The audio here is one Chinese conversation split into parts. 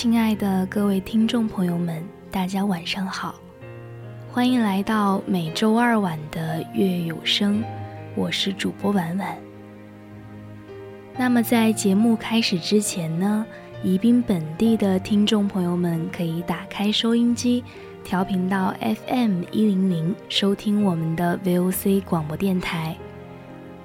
亲爱的各位听众朋友们，大家晚上好，欢迎来到每周二晚的月有声，我是主播婉婉。那么在节目开始之前呢，宜宾本地的听众朋友们可以打开收音机，调频到 FM 一零零，收听我们的 VOC 广播电台，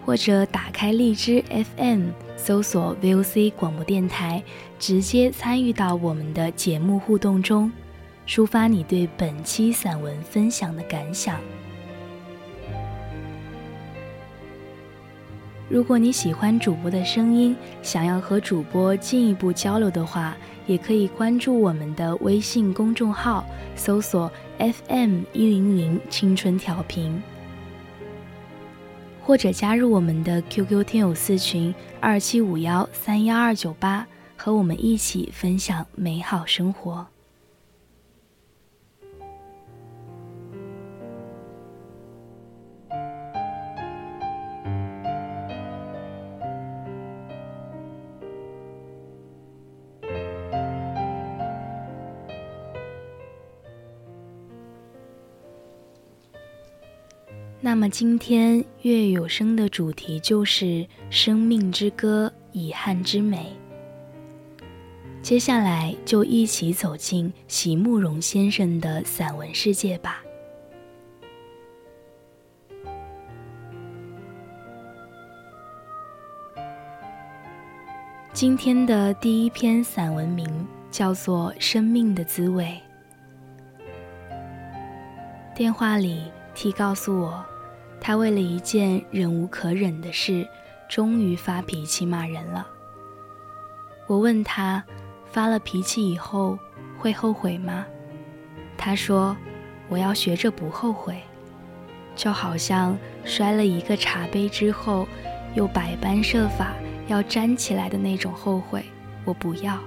或者打开荔枝 FM。搜索 VOC 广播电台，直接参与到我们的节目互动中，抒发你对本期散文分享的感想。如果你喜欢主播的声音，想要和主播进一步交流的话，也可以关注我们的微信公众号，搜索 FM 一零零青春调频。或者加入我们的 QQ 听友四群二七五幺三幺二九八，和我们一起分享美好生活。那么今天月有声的主题就是《生命之歌》，遗憾之美。接下来就一起走进席慕容先生的散文世界吧。今天的第一篇散文名叫做《生命的滋味》。电话里，T 告诉我。他为了一件忍无可忍的事，终于发脾气骂人了。我问他，发了脾气以后会后悔吗？他说：“我要学着不后悔，就好像摔了一个茶杯之后，又百般设法要站起来的那种后悔，我不要。”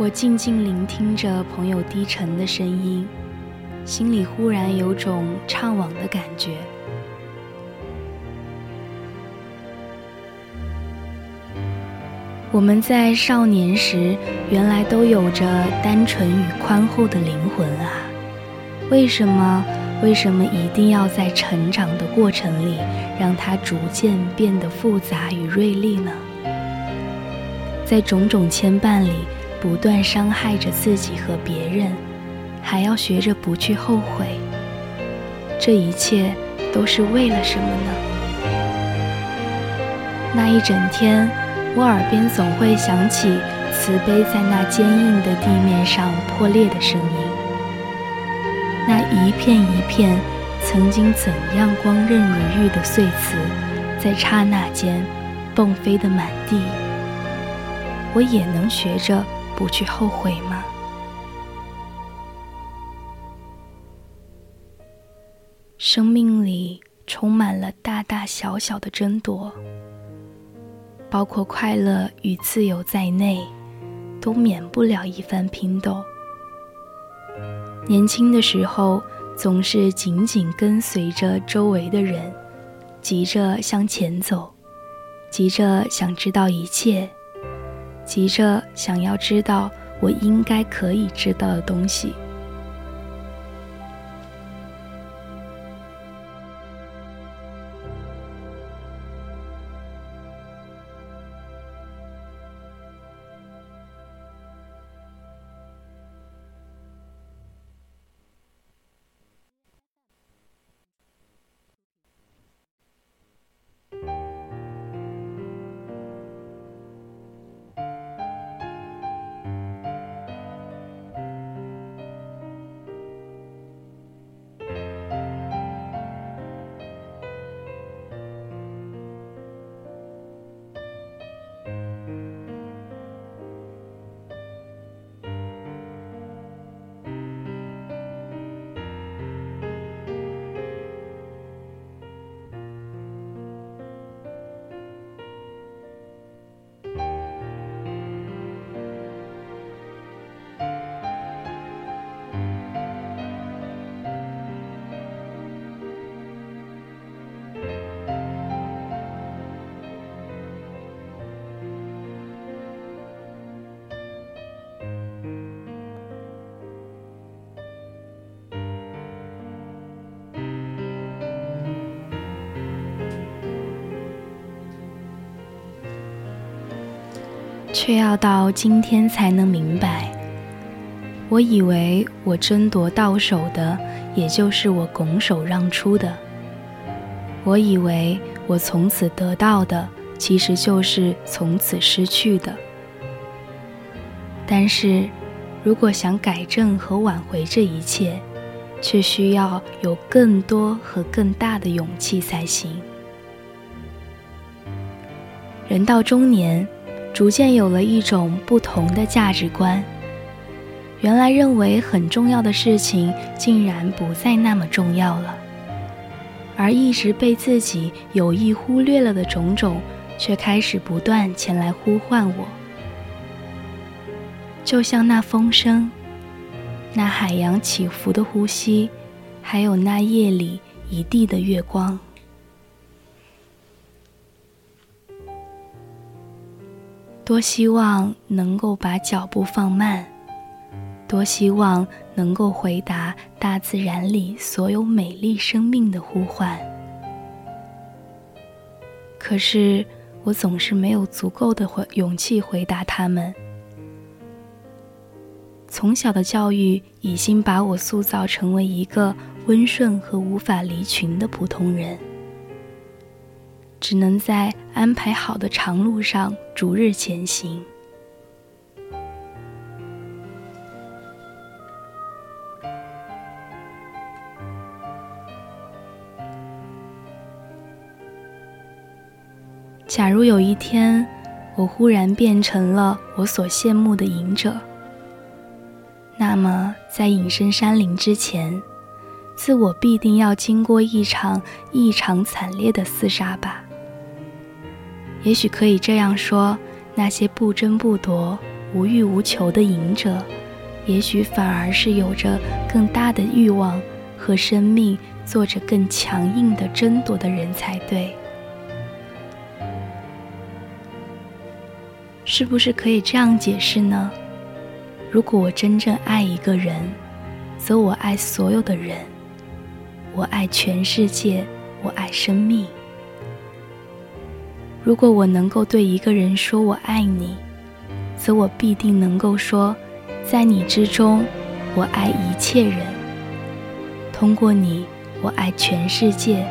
我静静聆听着朋友低沉的声音，心里忽然有种怅惘的感觉。我们在少年时，原来都有着单纯与宽厚的灵魂啊！为什么？为什么一定要在成长的过程里，让它逐渐变得复杂与锐利呢？在种种牵绊里。不断伤害着自己和别人，还要学着不去后悔。这一切都是为了什么呢？那一整天，我耳边总会响起瓷杯在那坚硬的地面上破裂的声音。那一片一片曾经怎样光润如玉的碎瓷，在刹那间迸飞的满地，我也能学着不去后悔吗？生命里充满了大大小小的争夺，包括快乐与自由在内，都免不了一番拼斗。年轻的时候，总是紧紧跟随着周围的人，急着向前走，急着想知道一切，急着想要知道我应该可以知道的东西。却要到今天才能明白。我以为我争夺到手的，也就是我拱手让出的。我以为我从此得到的，其实就是从此失去的。但是，如果想改正和挽回这一切，却需要有更多和更大的勇气才行。人到中年。逐渐有了一种不同的价值观。原来认为很重要的事情，竟然不再那么重要了；而一直被自己有意忽略了的种种，却开始不断前来呼唤我。就像那风声，那海洋起伏的呼吸，还有那夜里一地的月光。多希望能够把脚步放慢，多希望能够回答大自然里所有美丽生命的呼唤。可是我总是没有足够的回勇气回答他们。从小的教育已经把我塑造成为一个温顺和无法离群的普通人。只能在安排好的长路上逐日前行。假如有一天，我忽然变成了我所羡慕的隐者，那么在隐身山林之前，自我必定要经过一场异常惨烈的厮杀吧。也许可以这样说：那些不争不夺、无欲无求的隐者，也许反而是有着更大的欲望和生命做着更强硬的争夺的人才对。是不是可以这样解释呢？如果我真正爱一个人，则我爱所有的人，我爱全世界，我爱生命。如果我能够对一个人说我爱你，则我必定能够说，在你之中，我爱一切人。通过你，我爱全世界。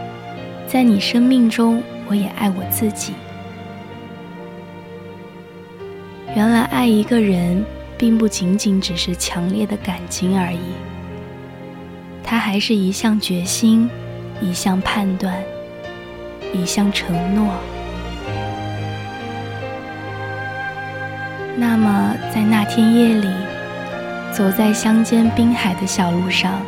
在你生命中，我也爱我自己。原来爱一个人，并不仅仅只是强烈的感情而已。它还是一项决心，一项判断，一项承诺。那么，在那天夜里，走在乡间滨海的小路上，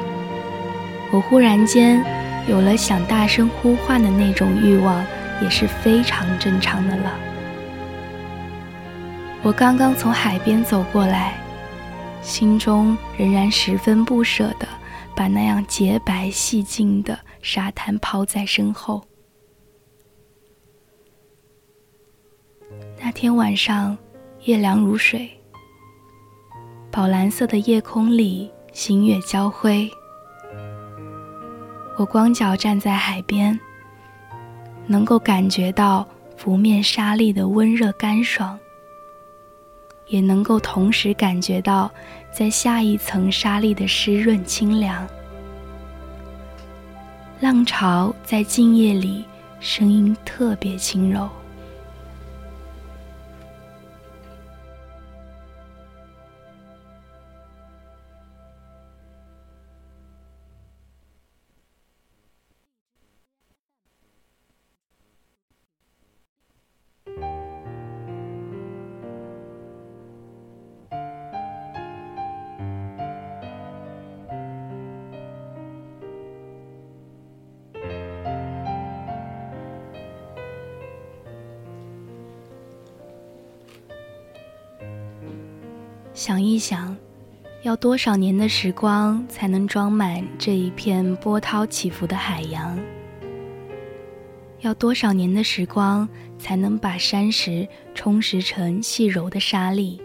我忽然间有了想大声呼唤的那种欲望，也是非常正常的了。我刚刚从海边走过来，心中仍然十分不舍的把那样洁白细净的沙滩抛在身后。那天晚上。夜凉如水，宝蓝色的夜空里，星月交辉。我光脚站在海边，能够感觉到拂面沙粒的温热干爽，也能够同时感觉到在下一层沙粒的湿润清凉。浪潮在静夜里，声音特别轻柔。想一想，要多少年的时光才能装满这一片波涛起伏的海洋？要多少年的时光才能把山石充实成细柔的沙粒，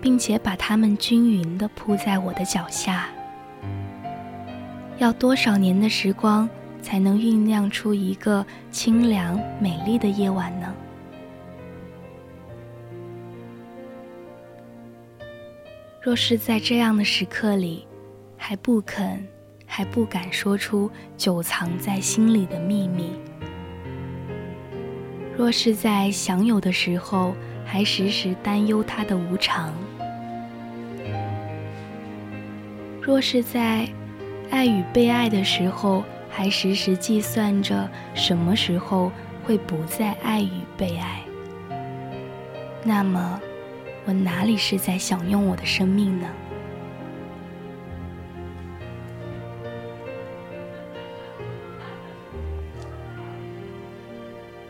并且把它们均匀地铺在我的脚下？要多少年的时光才能酝酿出一个清凉美丽的夜晚呢？若是在这样的时刻里，还不肯、还不敢说出久藏在心里的秘密；若是在享有的时候，还时时担忧它的无常；若是在爱与被爱的时候，还时时计算着什么时候会不再爱与被爱，那么。我哪里是在享用我的生命呢？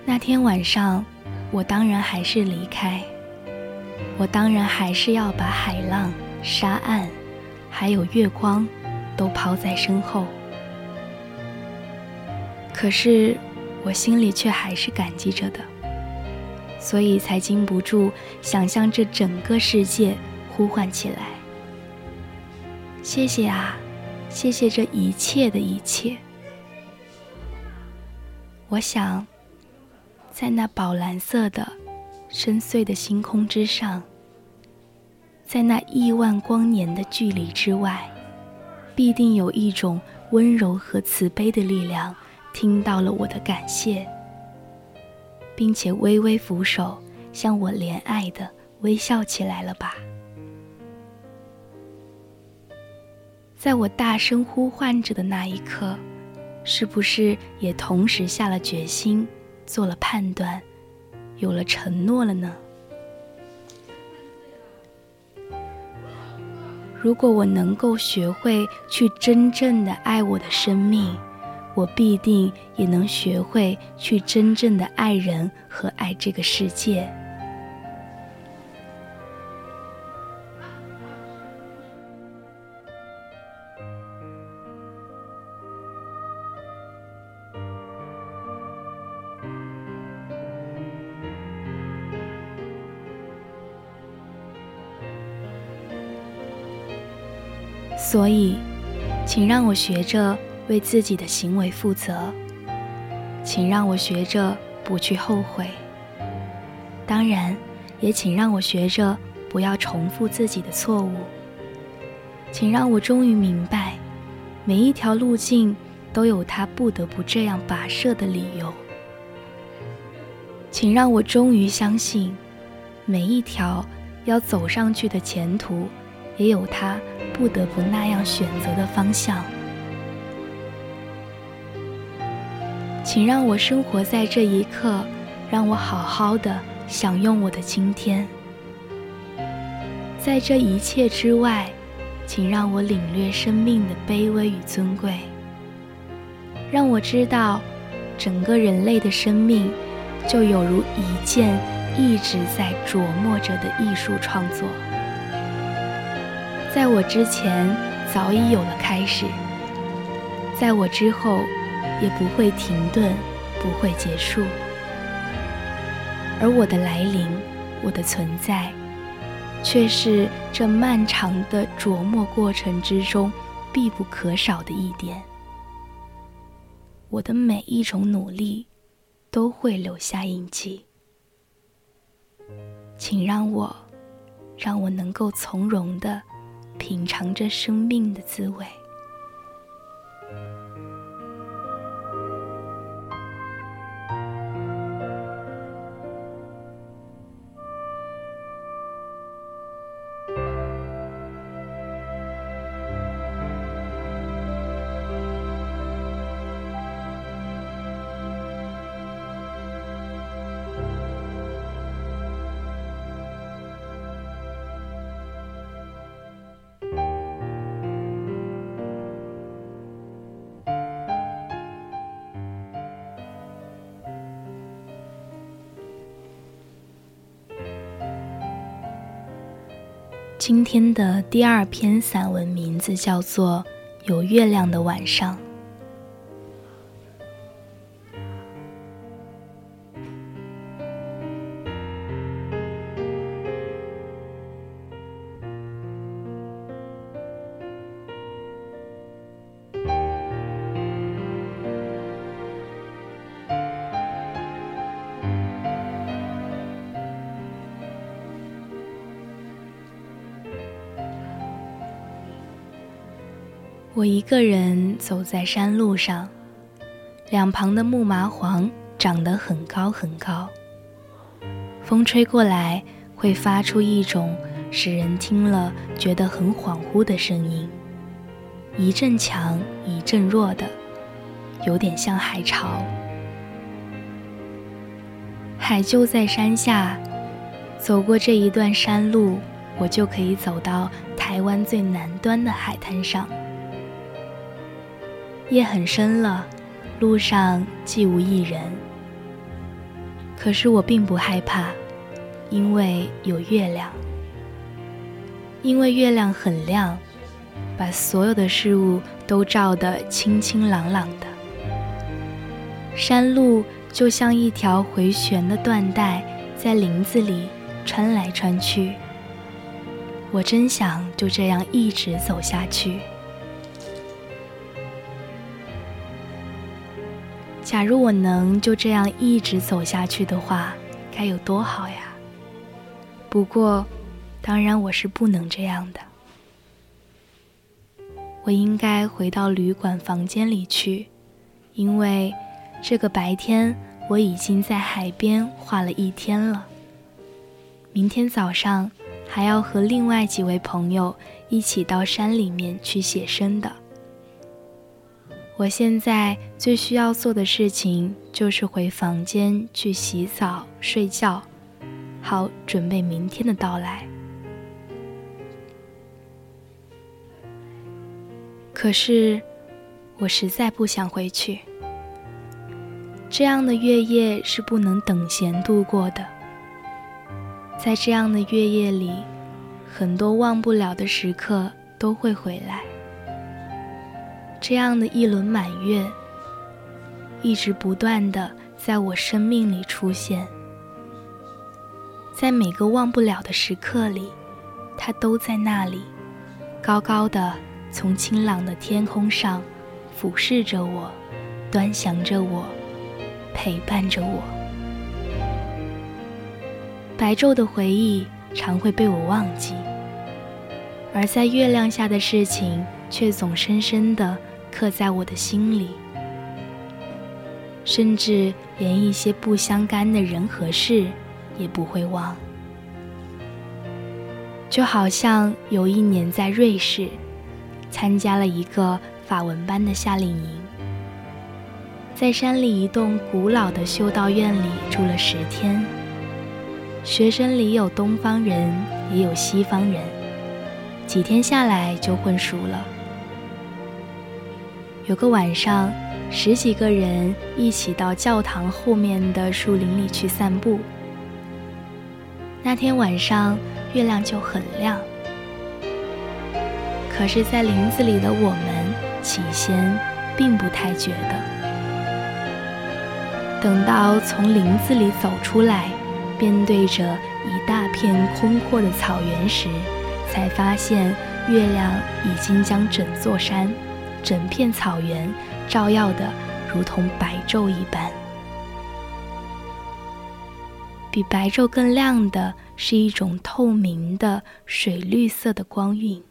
那天晚上，我当然还是离开，我当然还是要把海浪、沙岸，还有月光，都抛在身后。可是，我心里却还是感激着的。所以才禁不住想象这整个世界呼唤起来。谢谢啊，谢谢这一切的一切。我想，在那宝蓝色的深邃的星空之上，在那亿万光年的距离之外，必定有一种温柔和慈悲的力量，听到了我的感谢。并且微微扶手，向我怜爱的微笑起来了吧？在我大声呼唤着的那一刻，是不是也同时下了决心，做了判断，有了承诺了呢？如果我能够学会去真正的爱我的生命。我必定也能学会去真正的爱人和爱这个世界。所以，请让我学着。为自己的行为负责，请让我学着不去后悔。当然，也请让我学着不要重复自己的错误。请让我终于明白，每一条路径都有它不得不这样跋涉的理由。请让我终于相信，每一条要走上去的前途，也有它不得不那样选择的方向。请让我生活在这一刻，让我好好的享用我的今天。在这一切之外，请让我领略生命的卑微与尊贵。让我知道，整个人类的生命，就有如一件一直在琢磨着的艺术创作。在我之前，早已有了开始；在我之后，也不会停顿，不会结束。而我的来临，我的存在，却是这漫长的琢磨过程之中必不可少的一点。我的每一种努力，都会留下印记。请让我，让我能够从容的品尝着生命的滋味。今天的第二篇散文名字叫做《有月亮的晚上》。我一个人走在山路上，两旁的木麻黄长得很高很高。风吹过来，会发出一种使人听了觉得很恍惚的声音，一阵强一阵弱的，有点像海潮。海就在山下，走过这一段山路，我就可以走到台湾最南端的海滩上。夜很深了，路上既无一人。可是我并不害怕，因为有月亮。因为月亮很亮，把所有的事物都照得清清朗朗的。山路就像一条回旋的缎带，在林子里穿来穿去。我真想就这样一直走下去。假如我能就这样一直走下去的话，该有多好呀！不过，当然我是不能这样的。我应该回到旅馆房间里去，因为这个白天我已经在海边画了一天了。明天早上还要和另外几位朋友一起到山里面去写生的。我现在最需要做的事情就是回房间去洗澡、睡觉，好准备明天的到来。可是，我实在不想回去。这样的月夜是不能等闲度过的。在这样的月夜里，很多忘不了的时刻都会回来。这样的一轮满月，一直不断的在我生命里出现，在每个忘不了的时刻里，它都在那里，高高的从清朗的天空上俯视着我，端详着我，陪伴着我。白昼的回忆常会被我忘记，而在月亮下的事情却总深深的。刻在我的心里，甚至连一些不相干的人和事也不会忘。就好像有一年在瑞士，参加了一个法文班的夏令营，在山里一栋古老的修道院里住了十天。学生里有东方人，也有西方人，几天下来就混熟了。有个晚上，十几个人一起到教堂后面的树林里去散步。那天晚上月亮就很亮，可是，在林子里的我们起先并不太觉得。等到从林子里走出来，面对着一大片空阔的草原时，才发现月亮已经将整座山。整片草原照耀的如同白昼一般，比白昼更亮的是一种透明的水绿色的光晕，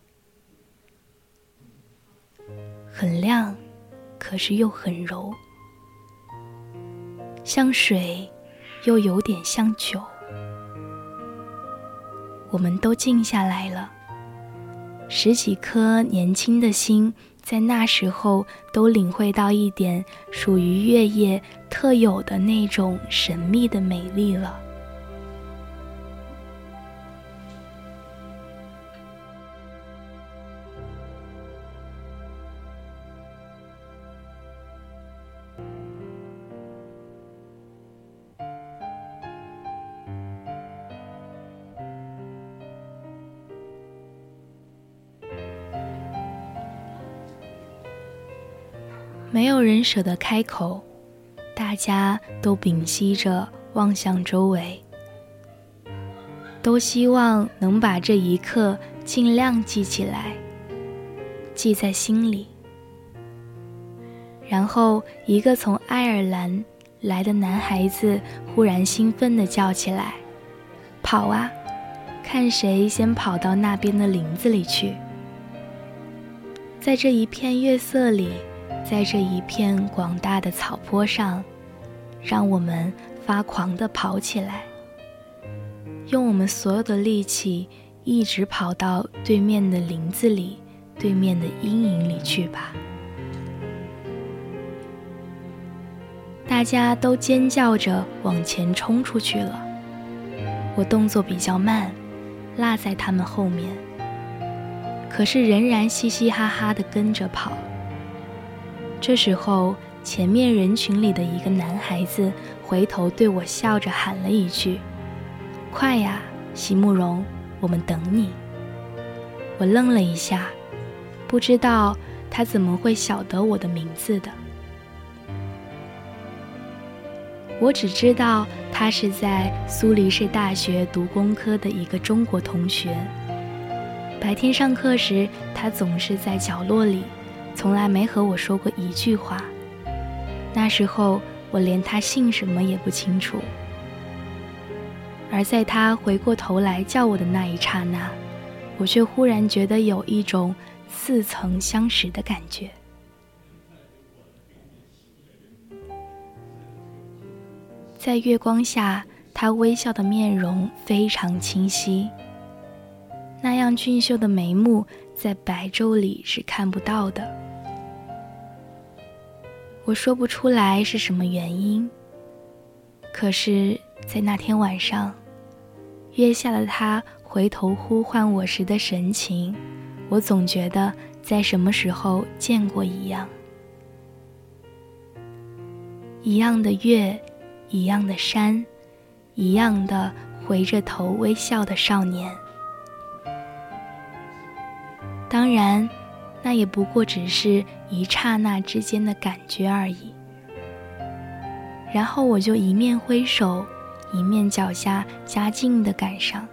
很亮，可是又很柔，像水，又有点像酒。我们都静下来了，十几颗年轻的心。在那时候，都领会到一点属于月夜特有的那种神秘的美丽了。人舍得开口，大家都屏息着望向周围，都希望能把这一刻尽量记起来，记在心里。然后，一个从爱尔兰来的男孩子忽然兴奋地叫起来：“跑啊！看谁先跑到那边的林子里去！”在这一片月色里。在这一片广大的草坡上，让我们发狂地跑起来，用我们所有的力气，一直跑到对面的林子里、对面的阴影里去吧！大家都尖叫着往前冲出去了，我动作比较慢，落在他们后面，可是仍然嘻嘻哈哈地跟着跑。这时候，前面人群里的一个男孩子回头对我笑着喊了一句：“快呀，席慕容，我们等你。”我愣了一下，不知道他怎么会晓得我的名字的。我只知道他是在苏黎世大学读工科的一个中国同学。白天上课时，他总是在角落里。从来没和我说过一句话。那时候我连他姓什么也不清楚。而在他回过头来叫我的那一刹那，我却忽然觉得有一种似曾相识的感觉。在月光下，他微笑的面容非常清晰，那样俊秀的眉目在白昼里是看不到的。我说不出来是什么原因，可是，在那天晚上，月下的他回头呼唤我时的神情，我总觉得在什么时候见过一样。一样的月，一样的山，一样的回着头微笑的少年。当然。那也不过只是一刹那之间的感觉而已。然后我就一面挥手，一面脚下加劲地赶上，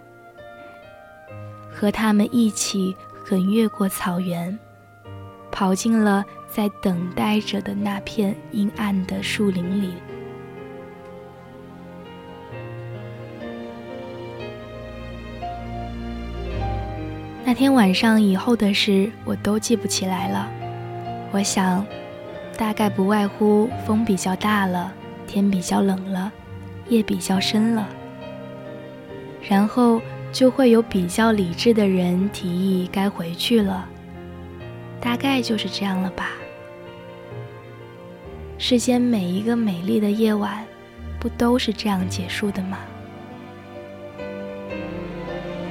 和他们一起横越过草原，跑进了在等待着的那片阴暗的树林里。那天晚上以后的事，我都记不起来了。我想，大概不外乎风比较大了，天比较冷了，夜比较深了。然后就会有比较理智的人提议该回去了。大概就是这样了吧。世间每一个美丽的夜晚，不都是这样结束的吗？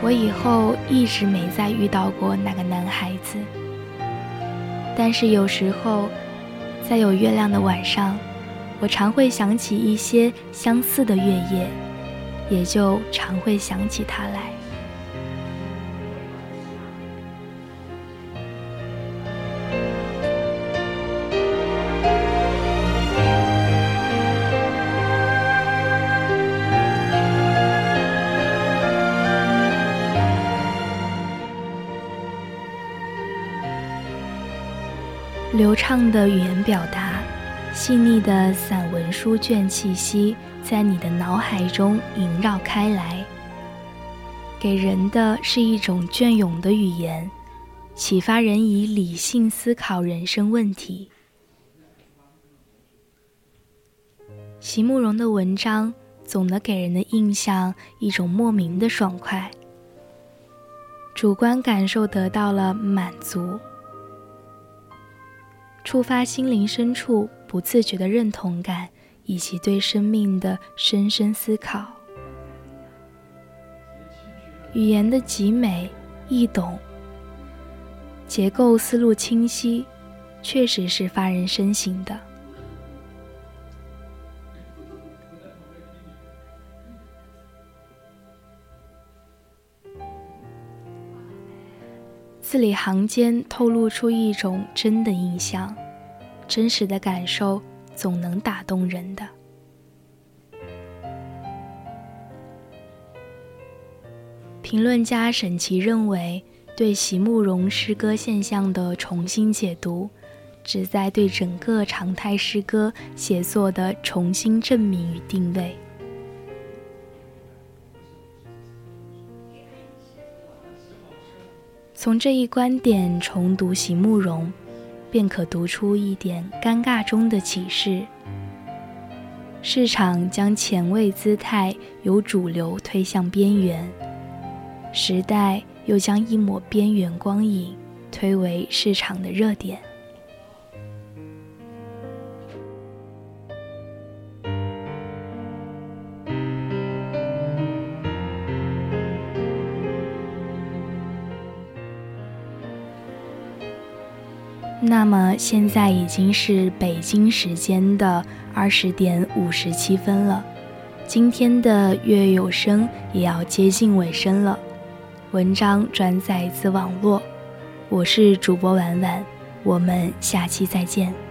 我以后一直没再遇到过那个男孩子，但是有时候，在有月亮的晚上，我常会想起一些相似的月夜，也就常会想起他来。畅的语言表达，细腻的散文书卷气息，在你的脑海中萦绕开来，给人的是一种隽永的语言，启发人以理性思考人生问题。席慕容的文章总能给人的印象一种莫名的爽快，主观感受得到了满足。触发心灵深处不自觉的认同感，以及对生命的深深思考。语言的极美易懂，结构思路清晰，确实是发人深省的。字里行间透露出一种真的印象，真实的感受总能打动人的。评论家沈琦认为，对席慕容诗歌现象的重新解读，旨在对整个常态诗歌写作的重新证明与定位。从这一观点重读席慕容，便可读出一点尴尬中的启示。市场将前卫姿态由主流推向边缘，时代又将一抹边缘光影推为市场的热点。那么现在已经是北京时间的二十点五十七分了，今天的月有声也要接近尾声了。文章转载自网络，我是主播婉婉，我们下期再见。